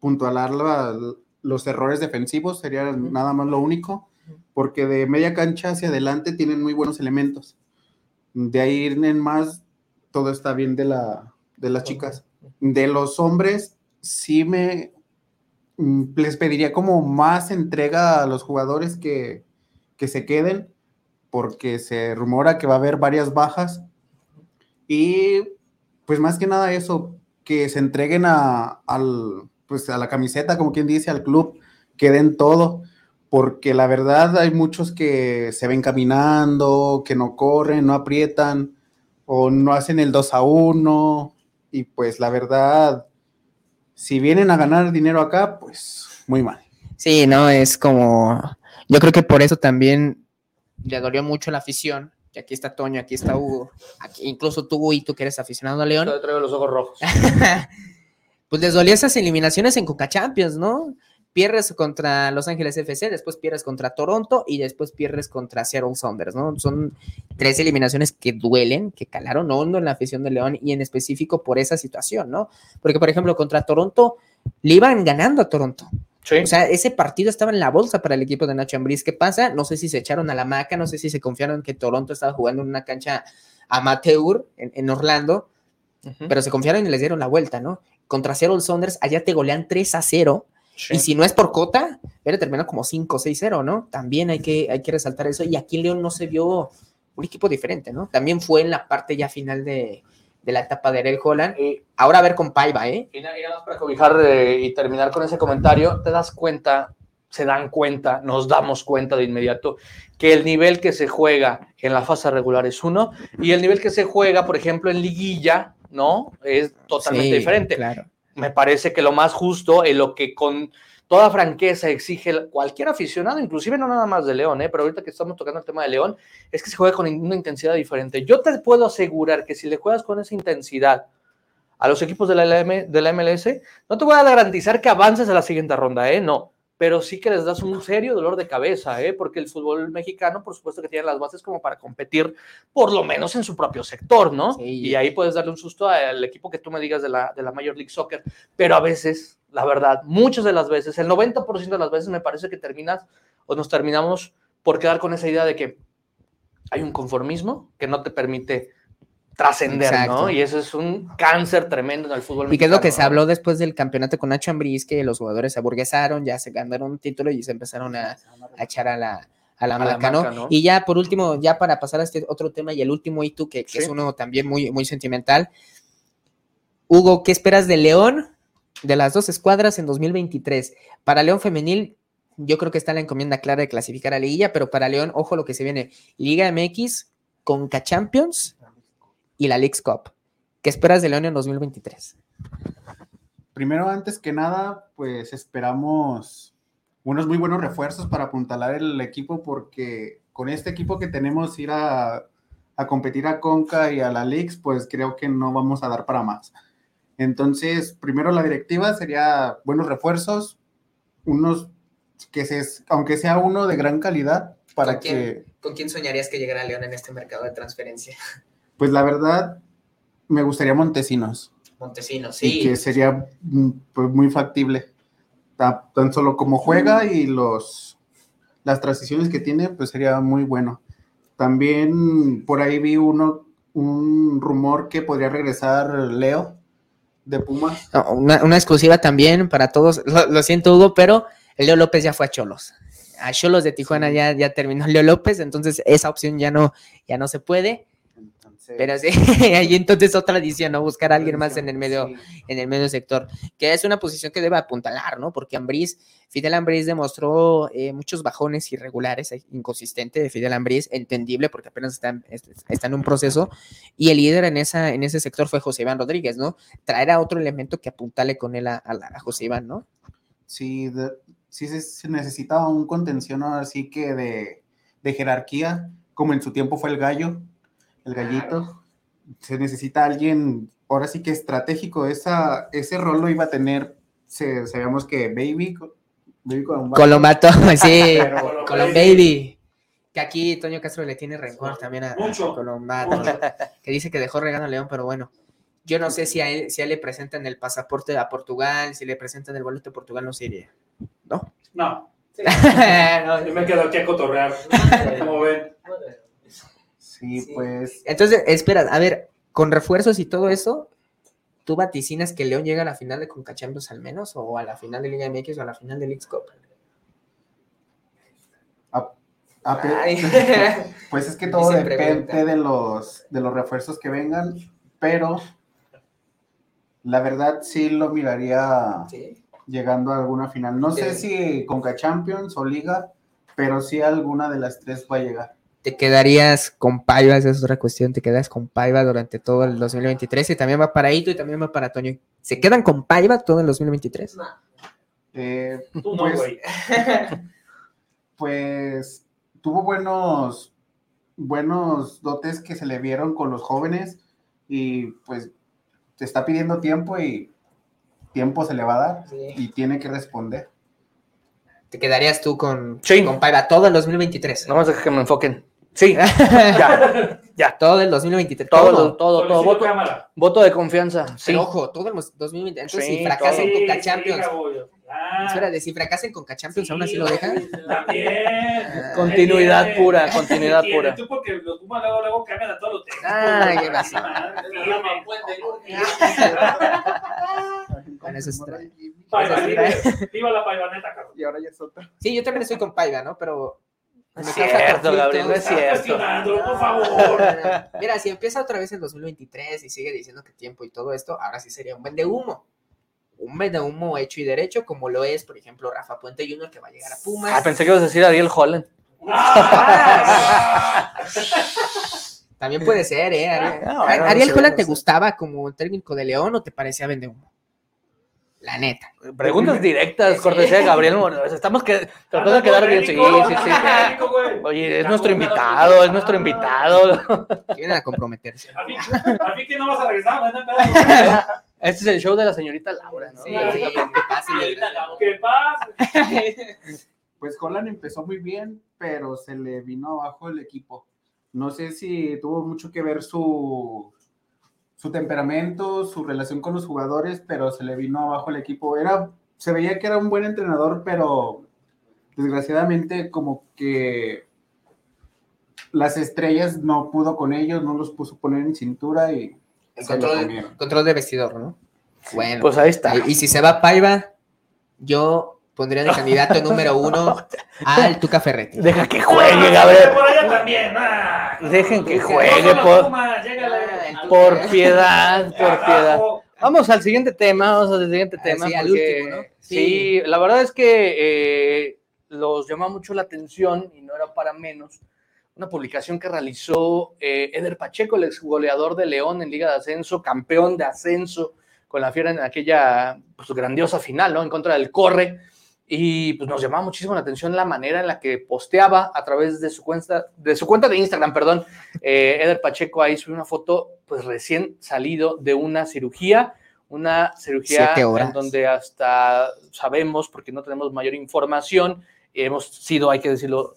Speaker 3: puntualar la- los errores defensivos, sería nada más lo único, porque de media cancha hacia adelante tienen muy buenos elementos. De ahí en más, todo está bien de, la, de las chicas. De los hombres, sí me les pediría como más entrega a los jugadores que, que se queden, porque se rumora que va a haber varias bajas. Y pues más que nada eso, que se entreguen a, al, pues, a la camiseta, como quien dice, al club, que den todo, porque la verdad hay muchos que se ven caminando, que no corren, no aprietan, o no hacen el 2 a 1, y pues la verdad, si vienen a ganar dinero acá, pues muy mal.
Speaker 2: Sí, no, es como. Yo creo que por eso también le dolió mucho la afición. Que aquí está Toño, aquí está Hugo, aquí, incluso tú y tú que eres aficionado a León.
Speaker 1: Te traigo los ojos rojos.
Speaker 2: pues les dolía esas eliminaciones en Coca Champions, ¿no? Pierdes contra Los Ángeles FC, después pierdes contra Toronto y después pierdes contra Seattle Sounders, ¿no? Son tres eliminaciones que duelen, que calaron hondo en la afición de León y en específico por esa situación, ¿no? Porque, por ejemplo, contra Toronto le iban ganando a Toronto.
Speaker 1: Sí.
Speaker 2: O sea, ese partido estaba en la bolsa para el equipo de Nacho Ambriz. ¿Qué pasa? No sé si se echaron a la maca, no sé si se confiaron que Toronto estaba jugando en una cancha amateur en, en Orlando, pero se confiaron y les dieron la vuelta, ¿no? Contra Seattle Saunders, allá te golean 3 a 0.
Speaker 1: Sí.
Speaker 2: Y si no es por cota, hubiera terminado como 5 6-0, ¿no? También hay que, hay que resaltar eso. Y aquí León no se vio un equipo diferente, ¿no? También fue en la parte ya final de, de la etapa de Ariel Holland.
Speaker 1: Y-
Speaker 2: Ahora a ver con Paiva, ¿eh?
Speaker 1: Y na- y nada más para cobijar eh, y terminar con ese comentario, te das cuenta, se dan cuenta, nos damos cuenta de inmediato que el nivel que se juega en la fase regular es uno y el nivel que se juega, por ejemplo, en liguilla, ¿no? Es totalmente
Speaker 2: Sí,
Speaker 1: diferente.
Speaker 2: Claro.
Speaker 1: Me parece que lo más justo, en lo que con toda franqueza exige cualquier aficionado, inclusive no nada más de León, ¿eh? pero ahorita que estamos tocando el tema de León, es que se juega con una intensidad diferente. Yo te puedo asegurar que si le juegas con esa intensidad a los equipos de la, de la MLS, no te voy a garantizar que avances a la siguiente ronda, ¿eh? No, pero sí que les das un serio dolor de cabeza, ¿eh? Porque el fútbol mexicano, por supuesto que tiene las bases como para competir, por lo menos en su propio sector, ¿no?
Speaker 2: Sí.
Speaker 1: Y ahí puedes darle un susto al equipo que tú me digas de la, de la Major League Soccer, pero a veces, la verdad, muchas de las veces, el 90% de las veces me parece que terminas o nos terminamos por quedar con esa idea de que hay un conformismo que no te permite trascender. ¿no? Y eso es un cáncer tremendo en el fútbol
Speaker 2: Y que es lo que se habló después del campeonato con Nacho Ambriz, que los jugadores se aburguesaron, ya se ganaron un título y se empezaron a, a echar a la, a la
Speaker 1: A la
Speaker 2: maca, ¿no? Y ya por último, ya para pasar a este otro tema y el último hito, que, que
Speaker 1: Sí.
Speaker 2: es uno también muy, muy sentimental. Hugo, ¿qué esperas de León, de las dos escuadras en 2023? Para León Femenil, yo creo que está la encomienda clara de clasificar a Liguilla, pero para León, ojo lo que se viene, Liga MX, Conca Champions y la Leagues Cup. ¿Qué esperas de León en 2023?
Speaker 3: Primero, antes que nada, pues esperamos unos muy buenos refuerzos para apuntalar el equipo, porque con este equipo que tenemos ir a, a competir a Conca y a la Leagues, pues creo que no vamos a dar para más. Entonces, primero la directiva sería buenos refuerzos, unos que se, aunque sea uno de gran calidad, para
Speaker 2: ¿Con quién?
Speaker 3: que,
Speaker 2: ¿Con quién soñarías que llegara León en este mercado de transferencia?
Speaker 3: Pues la verdad, me gustaría Montesinos.
Speaker 2: Montesinos,
Speaker 3: y que sería mm, pues, muy factible. ta- tan solo como juega y los las transiciones que tiene, pues sería muy bueno. También por ahí vi uno, un rumor que podría regresar Leo de Pumas.
Speaker 2: No, una, una exclusiva también para todos. Lo, lo siento, Hugo, pero el Leo López ya fue a Cholos. A Cholos de Tijuana ya, ya terminó Leo López, entonces esa opción ya no, ya no se puede. Pero sí, ahí entonces otra edición, ¿no? Buscar a alguien más en el medio,
Speaker 3: Sí.
Speaker 2: en el medio sector, que es una posición que debe apuntalar, ¿no? Porque Ambriz, Fidel Ambriz demostró eh, muchos bajones irregulares, eh, inconsistente de Fidel Ambriz, entendible porque apenas está, en- es- está en un proceso, y el líder en, esa, en ese sector fue José Iván Rodríguez, ¿no? Traer a otro elemento que apuntale con él a, a José Iván, ¿no?
Speaker 3: Sí, de- sí se, se necesitaba un contención así que de, de jerarquía, como en su tiempo fue el gallo, el gallito. Se necesita alguien, ahora sí que estratégico, esa, ese rol lo iba a tener, se, sabíamos que Baby, Baby Colombato,
Speaker 2: sí,
Speaker 3: Pero-
Speaker 2: Colom Baby. Que aquí Toño Castro le tiene rencor también a, a
Speaker 4: Mucho.
Speaker 2: Colombato, que dice que dejó regalo a León, pero bueno. Yo no sé si a él, si a él le presentan el pasaporte a Portugal, si le presentan el boleto a Portugal, no se iría. ¿No?
Speaker 4: No,
Speaker 2: No.
Speaker 4: yo me quedo aquí a cotorrear. Como ven.
Speaker 3: Sí,
Speaker 2: Sí.
Speaker 3: pues
Speaker 2: Entonces, espera, a ver, con refuerzos y todo eso, ¿tú vaticinas que León llega a la final de Conca Champions al menos? ¿O a la final de Liga MX o a la final de League Cup?
Speaker 3: a- a pues es que todo depende
Speaker 2: pregunta.
Speaker 3: de los, de los refuerzos que vengan, pero la verdad sí lo miraría
Speaker 2: Sí.
Speaker 3: llegando a alguna final. No sé si Conca Champions o Liga, pero sí alguna de las tres va a llegar.
Speaker 2: Te quedarías con Paiva, esa es otra cuestión, te quedas con Paiva durante todo el 2023 y también va para Ito y también va para Toño. ¿Se quedan con Paiva todo el 2023?
Speaker 3: Eh,
Speaker 4: Tú no,
Speaker 3: Pues-
Speaker 4: güey.
Speaker 3: pues tuvo buenos, buenos dotes que se le vieron con los jóvenes y pues te está pidiendo tiempo y tiempo se le va a dar y tiene que responder.
Speaker 2: Te quedarías tú con,
Speaker 1: Sí.
Speaker 2: con Paiva todo el 2023.
Speaker 1: No más deja que me enfoquen. Sí, ya, ya.
Speaker 2: todo el 2023.
Speaker 1: Todo,
Speaker 2: todo.
Speaker 1: todo, todo. Voto,
Speaker 4: cámara.
Speaker 1: voto de confianza. Sí.
Speaker 2: Pero ojo, todo el 2023. Entonces,
Speaker 1: Sí,
Speaker 2: si fracasan
Speaker 1: todo.
Speaker 2: con Conca
Speaker 4: sí. Ah,
Speaker 2: espérate, si fracasan con Conca Champions, aún así
Speaker 4: sí,
Speaker 2: lo dejan.
Speaker 4: También.
Speaker 1: Continuidad
Speaker 4: Bien.
Speaker 1: pura, continuidad pura.
Speaker 4: Tú porque los Pumas luego, luego cambian a todos los güey.
Speaker 2: qué pasó. Con eso sí,
Speaker 4: viva-. Viva la paivaneta, cabrón.
Speaker 3: Y ahora ya es otra.
Speaker 2: Sí, yo también estoy con Paiva, ¿no? Pero.
Speaker 1: No es cierto. Gabriel, no es cierto.
Speaker 4: cuestionándolo, por favor.
Speaker 2: Mira, si empieza otra vez el 2023 y sigue diciendo que tiempo y todo esto, ahora sí sería un vende humo. Un vende humo hecho y derecho, como lo es, por ejemplo, Rafa Puente Jr., que va a llegar a Pumas.
Speaker 1: Ah, pensé que ibas a decir Ariel Holland.
Speaker 2: También puede ser, ¿eh? Ariel,
Speaker 1: Ah,
Speaker 2: Ariel
Speaker 1: no sé,
Speaker 2: Holland,
Speaker 1: no
Speaker 2: ¿te gustaba como técnico de León o te parecía vende humo? La neta.
Speaker 1: Preguntas directas,
Speaker 2: Sí.
Speaker 1: cortesía de Gabriel Muñoz. Estamos que, tratando de quedar bien. Sí, sí, sí. Oye, es nuestro invitado, es nuestro invitado.
Speaker 2: Vienen a comprometerse.
Speaker 4: A mí, que no vas a regresar.
Speaker 1: Este es el show de la señorita Laura, ¿no?
Speaker 2: Sí, sí. ¿Qué
Speaker 4: pasa?
Speaker 3: Pues Holland empezó muy bien, pero se le vino abajo el equipo. No sé si tuvo mucho que ver su, su temperamento, su relación con los jugadores, pero se le vino abajo el equipo. Era, se veía que era un buen entrenador, pero desgraciadamente como que las estrellas no pudo con ellos, no los puso poner en cintura y
Speaker 2: El control, control de vestidor, ¿no? Bueno.
Speaker 1: Pues ahí está.
Speaker 2: Y si se va Paiva, yo pondría de candidato número uno al Tuca Ferretti.
Speaker 1: Deja que juegue,
Speaker 4: Por
Speaker 1: Gabriel.
Speaker 4: allá también. ah.
Speaker 1: Dejen que juegue, por,
Speaker 4: Pumas.
Speaker 2: Ah,
Speaker 1: por piedad, por piedad. Vamos al siguiente tema, vamos al siguiente
Speaker 2: Ah,
Speaker 1: tema.
Speaker 2: sí,
Speaker 1: porque-
Speaker 2: último, ¿no?
Speaker 1: Sí.
Speaker 2: Sí.
Speaker 1: la verdad es que eh, los llama mucho la atención y no era para menos. Una publicación que realizó eh, Eder Pacheco, el ex goleador de León en Liga de Ascenso, campeón de ascenso con la Fiera en aquella pues, grandiosa final, ¿no? En contra del Corre. Y pues nos llamaba muchísimo la atención la manera en la que posteaba a través de su cuenta de, su cuenta de Instagram, perdón, eh, Eder Pacheco ahí subió una foto pues recién salido de una cirugía, una cirugía en donde hasta sabemos, porque no tenemos mayor información, hemos sido, hay que decirlo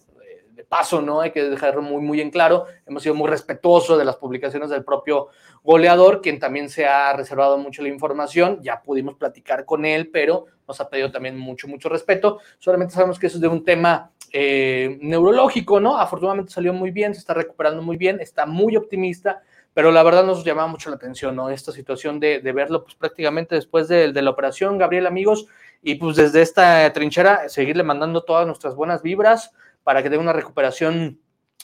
Speaker 1: de paso, ¿no? Hay que dejarlo muy, muy en claro, hemos sido muy respetuosos de las publicaciones del propio goleador, quien también se ha reservado mucho la información, ya pudimos platicar con él, pero nos ha pedido también mucho, mucho respeto. Solamente sabemos que eso es de un tema eh, neurológico, ¿no? Afortunadamente salió muy bien, se está recuperando muy bien, está muy optimista, pero la verdad nos llamaba mucho la atención, ¿no? Esta situación de, verlo, pues prácticamente después de, de la operación, Gabriel, amigos, y pues desde esta trinchera seguirle mandando todas nuestras buenas vibras para que tenga una recuperación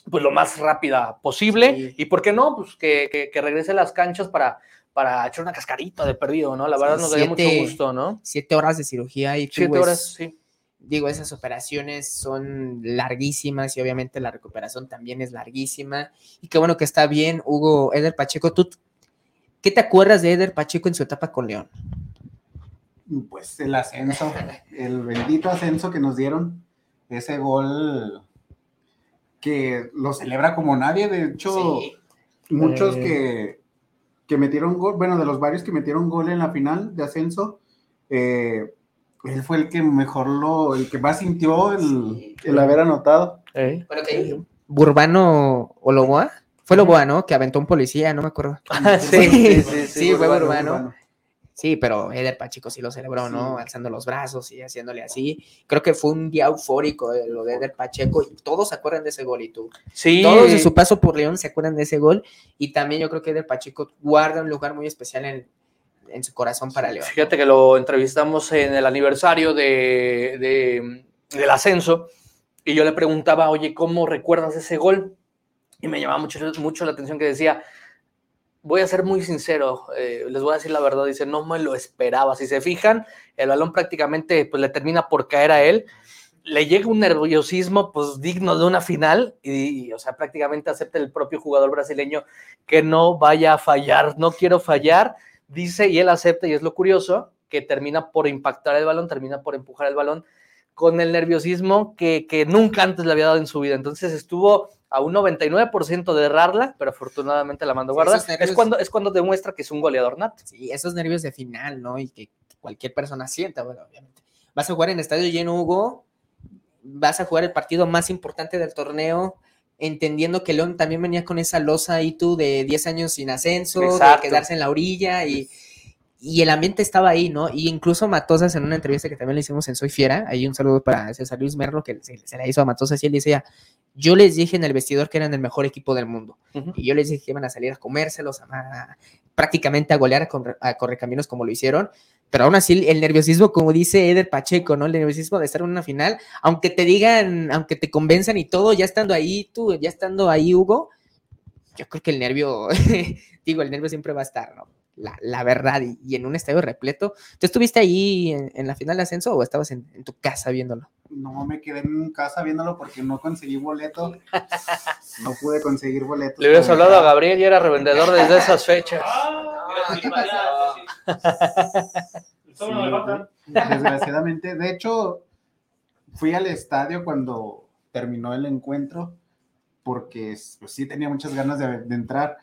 Speaker 1: pues lo más rápida posible
Speaker 2: Sí.
Speaker 1: y por qué no, pues que, que- que regrese a las canchas para, para echar una cascarita de perdido, ¿no? La verdad
Speaker 2: Sí,
Speaker 1: nos daría mucho
Speaker 2: siete-
Speaker 1: gusto, ¿no?
Speaker 2: Siete horas de cirugía y tú,
Speaker 1: Siete
Speaker 2: pues,
Speaker 1: horas, sí.
Speaker 2: digo, esas operaciones son larguísimas y obviamente la recuperación también es larguísima. Y qué bueno que está bien, Hugo Eder Pacheco. ¿Tú qué te acuerdas de Eder Pacheco en su etapa con León?
Speaker 3: Pues el ascenso, el bendito ascenso que nos dieron, ese gol que lo celebra como nadie, de hecho,
Speaker 2: Sí.
Speaker 3: muchos
Speaker 1: Eh.
Speaker 3: que, que metieron gol, bueno, de los varios que metieron gol en la final de ascenso, eh, él fue el que mejor lo, el que más sintió el,
Speaker 2: Sí.
Speaker 3: el haber anotado.
Speaker 1: ¿Eh?
Speaker 2: Bueno, que Burbano o Loboa. Fue Loboa, ¿no? Que aventó un policía, no me acuerdo.
Speaker 1: sí, sí, sí,
Speaker 2: Sí, fue
Speaker 3: Urbano,
Speaker 2: Urbano. Sí, pero Eder Pacheco sí lo celebró, ¿no? Alzando los brazos y haciéndole así. Creo que fue un día eufórico de lo de Eder Pacheco y todos se acuerdan de ese gol y tú.
Speaker 1: Sí,
Speaker 2: Todos de su paso por León se acuerdan de ese gol y también yo creo que Eder Pacheco guarda un lugar muy especial en, en su corazón para León.
Speaker 1: Fíjate que lo entrevistamos en el aniversario de, de- del ascenso y yo le preguntaba, oye, ¿cómo recuerdas ese gol? Y me llamaba mucho, mucho la atención que decía, voy a ser muy sincero, eh, les voy a decir la verdad, dice, no me lo esperaba. Si se fijan, el balón prácticamente pues, le termina por caer a él. Le llega un nerviosismo pues digno de una final y, y, o sea, prácticamente acepta el propio jugador brasileño que no vaya a fallar, no quiero fallar, dice y él acepta y es lo curioso que termina por impactar el balón, termina por empujar el balón con el nerviosismo que, que nunca antes le había dado en su vida. Entonces estuvo a un 99% de errarla, pero afortunadamente la mandó guardar. Es cuando, es cuando demuestra que es un goleador nato.
Speaker 2: Sí, esos nervios de final, ¿no? Y que cualquier persona sienta, bueno, obviamente. Vas a jugar en estadio lleno, Hugo, vas a jugar el partido más importante del torneo, entendiendo que León también venía con esa losa ahí tú de 10 años sin ascenso,
Speaker 1: Exacto.
Speaker 2: de quedarse en la orilla y, y el ambiente estaba ahí, ¿no? Y incluso Matosas en una entrevista que también le hicimos en Soy Fiera, ahí un saludo para César Luis Merlo, que se, se la hizo a Matosas y él decía, yo les dije en el vestidor que eran el mejor equipo del mundo. Y yo les dije que iban a salir a comérselos, a, a- prácticamente a golear a, a Correcaminos como lo hicieron. Pero aún así, el nerviosismo, como dice Eder Pacheco, ¿no? El nerviosismo de estar en una final, aunque te digan, aunque te convenzan y todo, ya estando ahí, tú, ya estando ahí, Hugo, yo creo que el nervio, digo, el nervio siempre va a estar, ¿no? La, la verdad, y, y en un estadio repleto. ¿Tú estuviste ahí en, en la final de ascenso o estabas en, en tu casa viéndolo?
Speaker 3: No me quedé en casa viéndolo porque no conseguí boleto. No pude conseguir boletos.
Speaker 1: Le hubieras hablado a. Gabriel y era revendedor desde esas fechas.
Speaker 4: Ah.
Speaker 3: Desgraciadamente, de hecho, fui al estadio cuando terminó el encuentro, porque pues, sí tenía muchas ganas de, de entrar,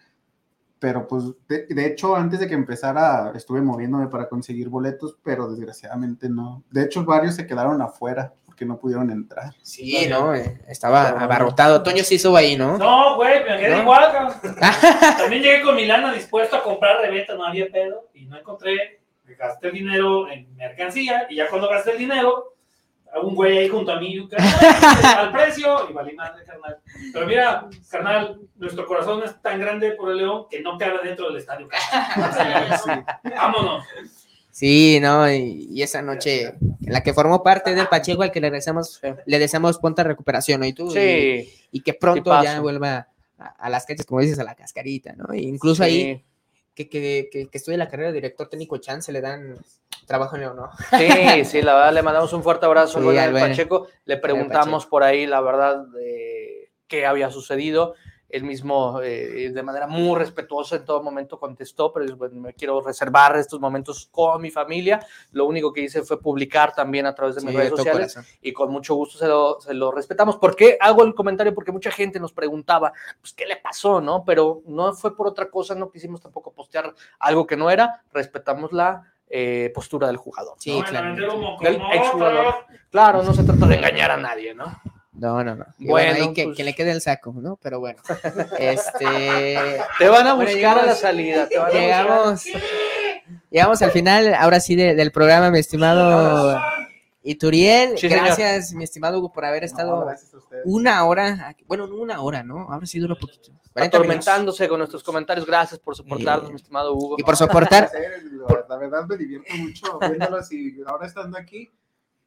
Speaker 3: pero pues de, de hecho antes de que empezara estuve moviéndome para conseguir boletos, pero desgraciadamente no. De hecho, varios se quedaron afuera porque no pudieron entrar.
Speaker 2: Sí, ¿no? Eh, Estaba abarrotado. Toño sí estuvo ahí, ¿no?
Speaker 4: No, güey, me quedé
Speaker 2: ¿No?
Speaker 4: igual. También llegué con mi lana dispuesto a comprar reventa, no había pedo, y no encontré. Gasté el dinero en mercancía, y ya cuando gasté el dinero, un güey ahí junto a mí, carnal, al precio, y valí madre, carnal. Pero mira, carnal, nuestro corazón es tan grande por el León que no cabe dentro del estadio. Vámonos.
Speaker 2: Sí, ¿no? Y, y esa noche en la que formó parte del Pacheco al que le deseamos, le deseamos pronta recuperación, ¿no? Y tú,
Speaker 1: Sí,
Speaker 2: y que pronto ya vuelva a, a las canchas, como dices, a la cascarita, ¿no? E incluso ahí. Que, que, que, que estudie la carrera de director técnico chance le dan trabajo en ¿no?
Speaker 1: Sí, sí, la verdad le mandamos un fuerte abrazo
Speaker 2: Sí,
Speaker 1: buen- Pacheco. Le preguntamos por ahí, la verdad, de qué había sucedido. Él mismo, eh, de manera muy respetuosa, en todo momento contestó, pero bueno, me quiero reservar estos momentos con mi familia. Lo único que hice fue publicar también a través de mis
Speaker 2: Sí,
Speaker 1: redes sociales
Speaker 2: corazón.
Speaker 1: y con mucho gusto se lo, se lo respetamos. ¿Por qué hago el comentario? Porque mucha gente nos preguntaba, pues, ¿qué le pasó? ¿no? Pero no fue por otra cosa, no quisimos tampoco postear algo que no era, respetamos la eh, postura del jugador.
Speaker 2: Sí,
Speaker 4: No,
Speaker 2: claro.
Speaker 1: Del exjugador.
Speaker 4: otros.
Speaker 1: Claro, no se trata de engañar a nadie, ¿no?
Speaker 2: No, no, no. Y
Speaker 1: Bueno,
Speaker 2: bueno, ahí que,
Speaker 1: pues-
Speaker 2: que le quede el saco, ¿no? Pero bueno. Este.
Speaker 1: Te van a
Speaker 2: Bueno,
Speaker 1: buscar a la salida. Te van a buscar.
Speaker 2: Llegamos. Llegamos al final, ahora sí, de- del programa, mi estimado Ituriel.
Speaker 1: Sí, señor.
Speaker 2: gracias, mi estimado Hugo, por haber estado
Speaker 3: No,
Speaker 2: una hora. aquí. Bueno, no una hora, ¿no? Ahora sí dura poquito. 40 minutos.
Speaker 1: Atormentándose con nuestros comentarios. Gracias por soportarnos, mi estimado Hugo.
Speaker 2: Y por soportar.
Speaker 3: La verdad me divierto mucho viéndolos y ahora estando aquí,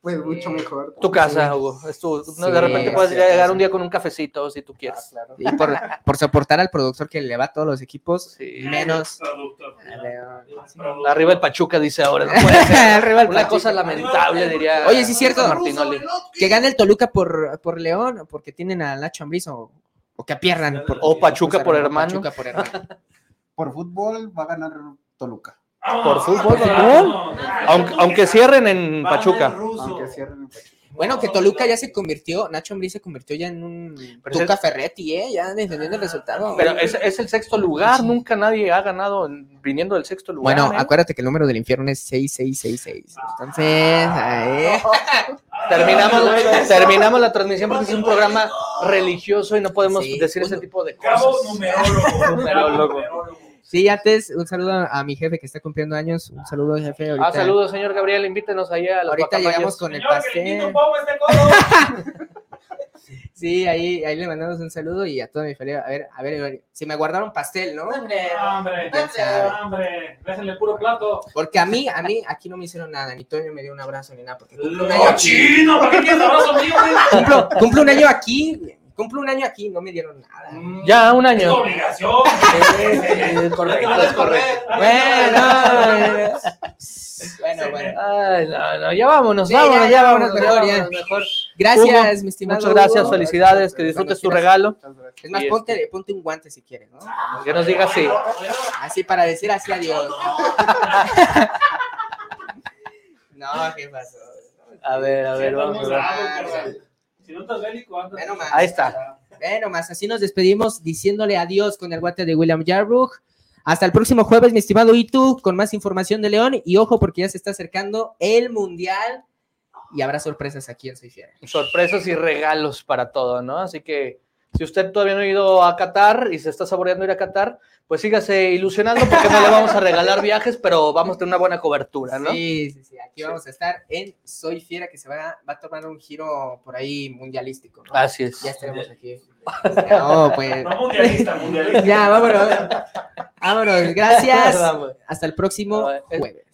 Speaker 3: pues mucho mejor.
Speaker 1: Tu casa, Hugo. Es tu- no,
Speaker 2: Sí,
Speaker 1: de repente puedes
Speaker 2: sí,
Speaker 1: llegar
Speaker 2: sí.
Speaker 1: un día con un cafecito si tú
Speaker 3: Ah,
Speaker 1: quieres.
Speaker 3: claro.
Speaker 2: Y por, por soportar al productor que le va a todos los equipos,
Speaker 1: Sí.
Speaker 2: menos.
Speaker 4: Producto.
Speaker 2: a León.
Speaker 1: Arriba el Pachuca dice ahora. No puede ser.
Speaker 2: Arriba el
Speaker 1: Una
Speaker 2: Pachuca.
Speaker 1: cosa lamentable, diría.
Speaker 2: Oye, sí es cierto.
Speaker 1: Martinoli.
Speaker 2: Que gane el Toluca por, por León, porque tienen a Nacho Ambriz o, o que pierdan. Por,
Speaker 1: O Pachuca por hermano.
Speaker 2: Pachuca por hermano.
Speaker 3: Por fútbol va a ganar Toluca.
Speaker 1: Por fútbol, ¿no? Aunque, aunque cierren en Pachuca.
Speaker 3: Aunque cierren en Pachuca.
Speaker 2: Bueno, que Toluca ya se convirtió, Nacho Ambriz se convirtió ya en un
Speaker 1: Pero
Speaker 2: Tuca Ferretti, ¿eh? Ya defendiendo el resultado.
Speaker 1: Pero es, es el sexto lugar. Nunca nadie ha ganado en- viniendo del sexto lugar.
Speaker 2: bueno,
Speaker 1: ¿eh?
Speaker 2: acuérdate que el número del infierno es 6666. Entonces, ahí.
Speaker 1: Terminamos, terminamos la transmisión porque es un programa religioso y no podemos
Speaker 2: Sí.
Speaker 1: decir ese tipo de
Speaker 4: Cabo
Speaker 1: cosas.
Speaker 4: Numerólogo.
Speaker 1: Numerólogo.
Speaker 2: Sí, antes, un saludo a mi jefe que está cumpliendo años. Un saludo, jefe. Ahorita,
Speaker 1: Ah, saludos, señor Gabriel. Invítenos ahí a los
Speaker 2: ahorita llegamos con el
Speaker 4: Señor,
Speaker 2: pastel.
Speaker 4: este.
Speaker 2: Sí, ahí, ahí le mandamos un saludo y a toda mi familia. A ver, a ver, a ver, si me guardaron pastel, ¿no?
Speaker 5: Hombre,
Speaker 4: Hombre, hombre, déjenle puro plato.
Speaker 2: Porque a mí, a mí, aquí no me hicieron nada, ni Toño me dio un abrazo ni nada, porque cumplo un año
Speaker 4: ¡No,
Speaker 2: aquí.
Speaker 4: chino! ¿Para qué quieres abrazo mío, güey?
Speaker 2: Cumplo, cumplo un año aquí, güey. Cumplo un año aquí, no me dieron nada.
Speaker 1: Ya, un
Speaker 4: Es
Speaker 1: año.
Speaker 4: obligación.
Speaker 1: Es correcto, es correcto.
Speaker 2: Bueno, bueno, bueno.
Speaker 1: Ay, no, no, ya vámonos,
Speaker 2: Sí,
Speaker 1: vámonos,
Speaker 2: ya,
Speaker 1: ya,
Speaker 2: ya,
Speaker 1: vámonos,
Speaker 2: vámonos,
Speaker 1: ya
Speaker 2: mejor, ya.
Speaker 1: vámonos, mejor.
Speaker 2: Gracias,
Speaker 1: Hugo,
Speaker 2: mi estimado.
Speaker 1: Muchas gracias,
Speaker 2: Hugo.
Speaker 1: felicidades, que disfrutes tu regalo.
Speaker 2: Es más, ponte, ponte un guante si quieres, ¿no?
Speaker 1: Que nos diga sí.
Speaker 2: Así para decir así adiós. No, ¿qué pasó?
Speaker 1: A ver, a ver, vamos a ver.
Speaker 4: Si no estás bélico, andas.
Speaker 2: Bueno, más.
Speaker 1: Ahí está.
Speaker 2: Bueno, más así nos despedimos diciéndole adiós con el guate de William Yarbrough. Hasta el próximo jueves, mi estimado Itu, con más información de León. Y ojo, porque ya se está acercando el Mundial y habrá sorpresas aquí en Soy Fiera.
Speaker 1: Sorpresas y regalos para todo, ¿no? Así que si usted todavía no ha ido a Qatar y se está saboreando ir a Qatar, pues sígase ilusionando porque no le vamos a regalar viajes, pero vamos a tener una buena cobertura, ¿no?
Speaker 2: Sí, sí, sí. Aquí vamos a estar en Soy Fiera, que se va, va a tomar un giro por ahí mundialístico. ¿no?
Speaker 1: Así es.
Speaker 2: Ya estaremos aquí. No, pues.
Speaker 4: No mundialista, mundialista.
Speaker 2: Ya, vámonos. Vámonos. Gracias. Hasta el próximo jueves.